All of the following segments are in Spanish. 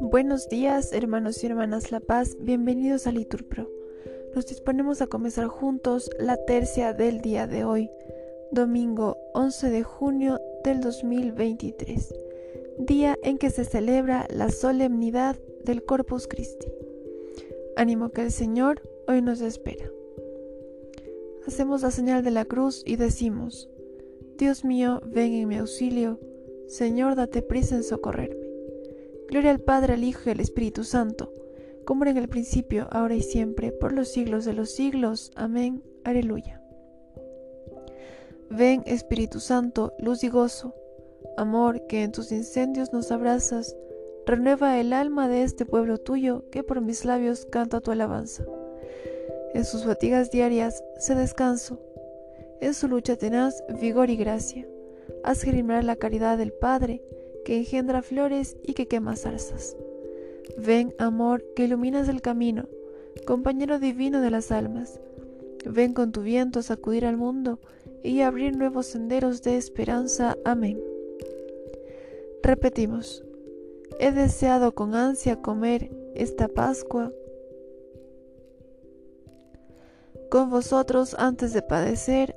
Buenos días, hermanos y hermanas La Paz, bienvenidos a Liturpro. Nos disponemos a comenzar juntos la tercia del día de hoy, domingo 11 de junio del 2023, día en que se celebra la solemnidad del Corpus Christi. Ánimo que el Señor hoy nos espera. Hacemos la señal de la cruz y decimos, Dios mío, ven en mi auxilio, Señor, date prisa en socorrerme. Gloria al Padre, al Hijo y al Espíritu Santo, como era en el principio, ahora y siempre, por los siglos de los siglos. Amén. Aleluya. Ven, Espíritu Santo, luz y gozo, amor que en tus incendios nos abrazas, renueva el alma de este pueblo tuyo que por mis labios canta tu alabanza. En sus fatigas diarias se descanso, en su lucha tenaz vigor y gracia. Haz germinar la caridad del Padre, que engendra flores y que quema zarzas. Ven, amor, que iluminas el camino, compañero divino de las almas. Ven con tu viento a sacudir al mundo y abrir nuevos senderos de esperanza. Amén. Repetimos, he deseado con ansia comer esta Pascua con vosotros antes de padecer.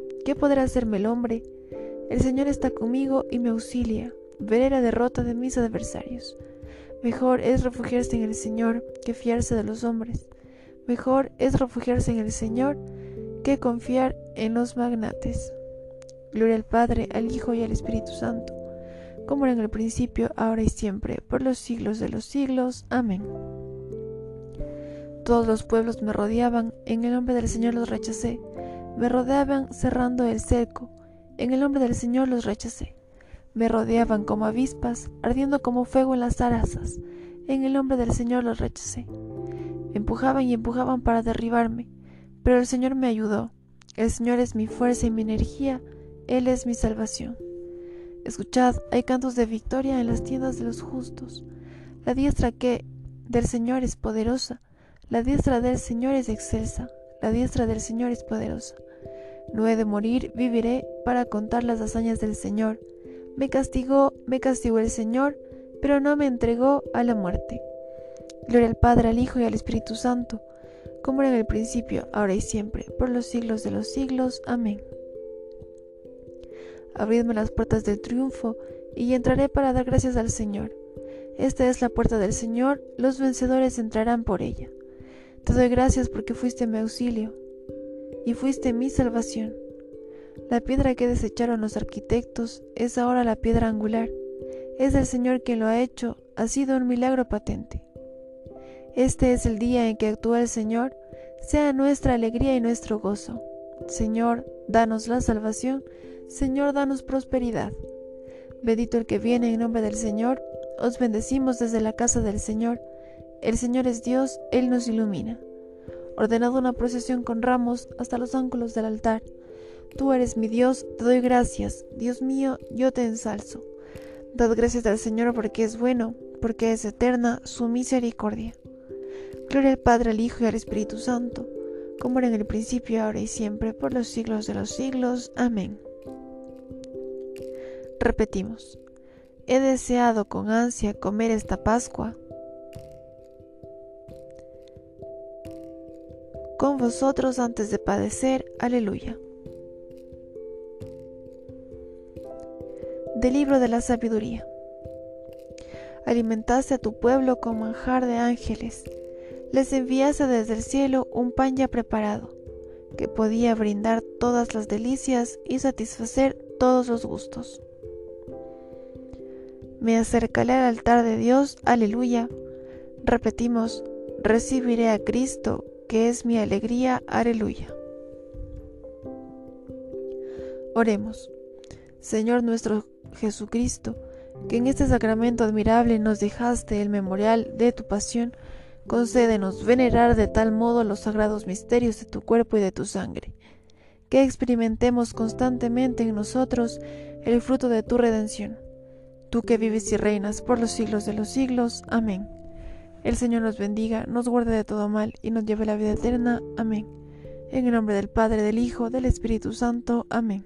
¿Qué podrá hacerme el hombre? El Señor está conmigo y me auxilia veré la derrota de mis adversarios. Mejor es refugiarse en el Señor que fiarse de los hombres. Mejor es refugiarse en el Señor que confiar en los magnates. Gloria al Padre, al Hijo y al Espíritu Santo, como era en el principio, ahora y siempre, por los siglos de los siglos. Amén. Todos los pueblos me rodeaban, en el nombre del Señor los rechacé. Me rodeaban cerrando el cerco, en el nombre del Señor los rechacé. Me rodeaban como avispas, ardiendo como fuego en las zarazas. En el nombre del Señor los rechacé. Empujaban y empujaban para derribarme, pero el Señor me ayudó. El Señor es mi fuerza y mi energía, Él es mi salvación. Escuchad, hay cantos de victoria en las tiendas de los justos. La diestra que del Señor es poderosa, la diestra del Señor es excelsa, la diestra del Señor es poderosa. No he de morir, viviré para contar las hazañas del Señor. Me castigó, me castigó el Señor, pero no me entregó a la muerte. Gloria al Padre, al Hijo y al Espíritu Santo, como era en el principio, ahora y siempre, por los siglos de los siglos. Amén. Abridme las puertas del triunfo, y entraré para dar gracias al Señor. Esta es la puerta del Señor, los vencedores entrarán por ella. Te doy gracias porque fuiste mi auxilio, y fuiste mi salvación. La piedra que desecharon los arquitectos es ahora la piedra angular. Es el Señor quien lo ha hecho, ha sido un milagro patente. Este es el día en que actúa el Señor, sea nuestra alegría y nuestro gozo. Señor, danos la salvación, Señor, danos prosperidad. Bendito el que viene en nombre del Señor, os bendecimos desde la casa del Señor. El Señor es Dios, Él nos ilumina. Ordenado una procesión con ramos hasta los ángulos del altar. Tú eres mi Dios, te doy gracias. Dios mío, yo te ensalzo. Dad gracias al Señor porque es bueno, porque es eterna su misericordia. Gloria al Padre, al Hijo y al Espíritu Santo, como era en el principio, ahora y siempre, por los siglos de los siglos. Amén. Repetimos. He deseado con ansia comer esta Pascua con vosotros antes de padecer. Aleluya. Del libro de la sabiduría. Alimentaste a tu pueblo con manjar de ángeles. Les enviaste desde el cielo un pan ya preparado, que podía brindar todas las delicias y satisfacer todos los gustos. Me acercaré al altar de Dios, aleluya. Repetimos, recibiré a Cristo, que es mi alegría, aleluya. Oremos. Señor nuestro Jesucristo, que en este sacramento admirable nos dejaste el memorial de tu pasión, concédenos venerar de tal modo los sagrados misterios de tu cuerpo y de tu sangre, que experimentemos constantemente en nosotros el fruto de tu redención. Tú que vives y reinas por los siglos de los siglos. Amén. El Señor nos bendiga, nos guarde de todo mal y nos lleve a la vida eterna. Amén. En el nombre del Padre, del Hijo, del Espíritu Santo. Amén.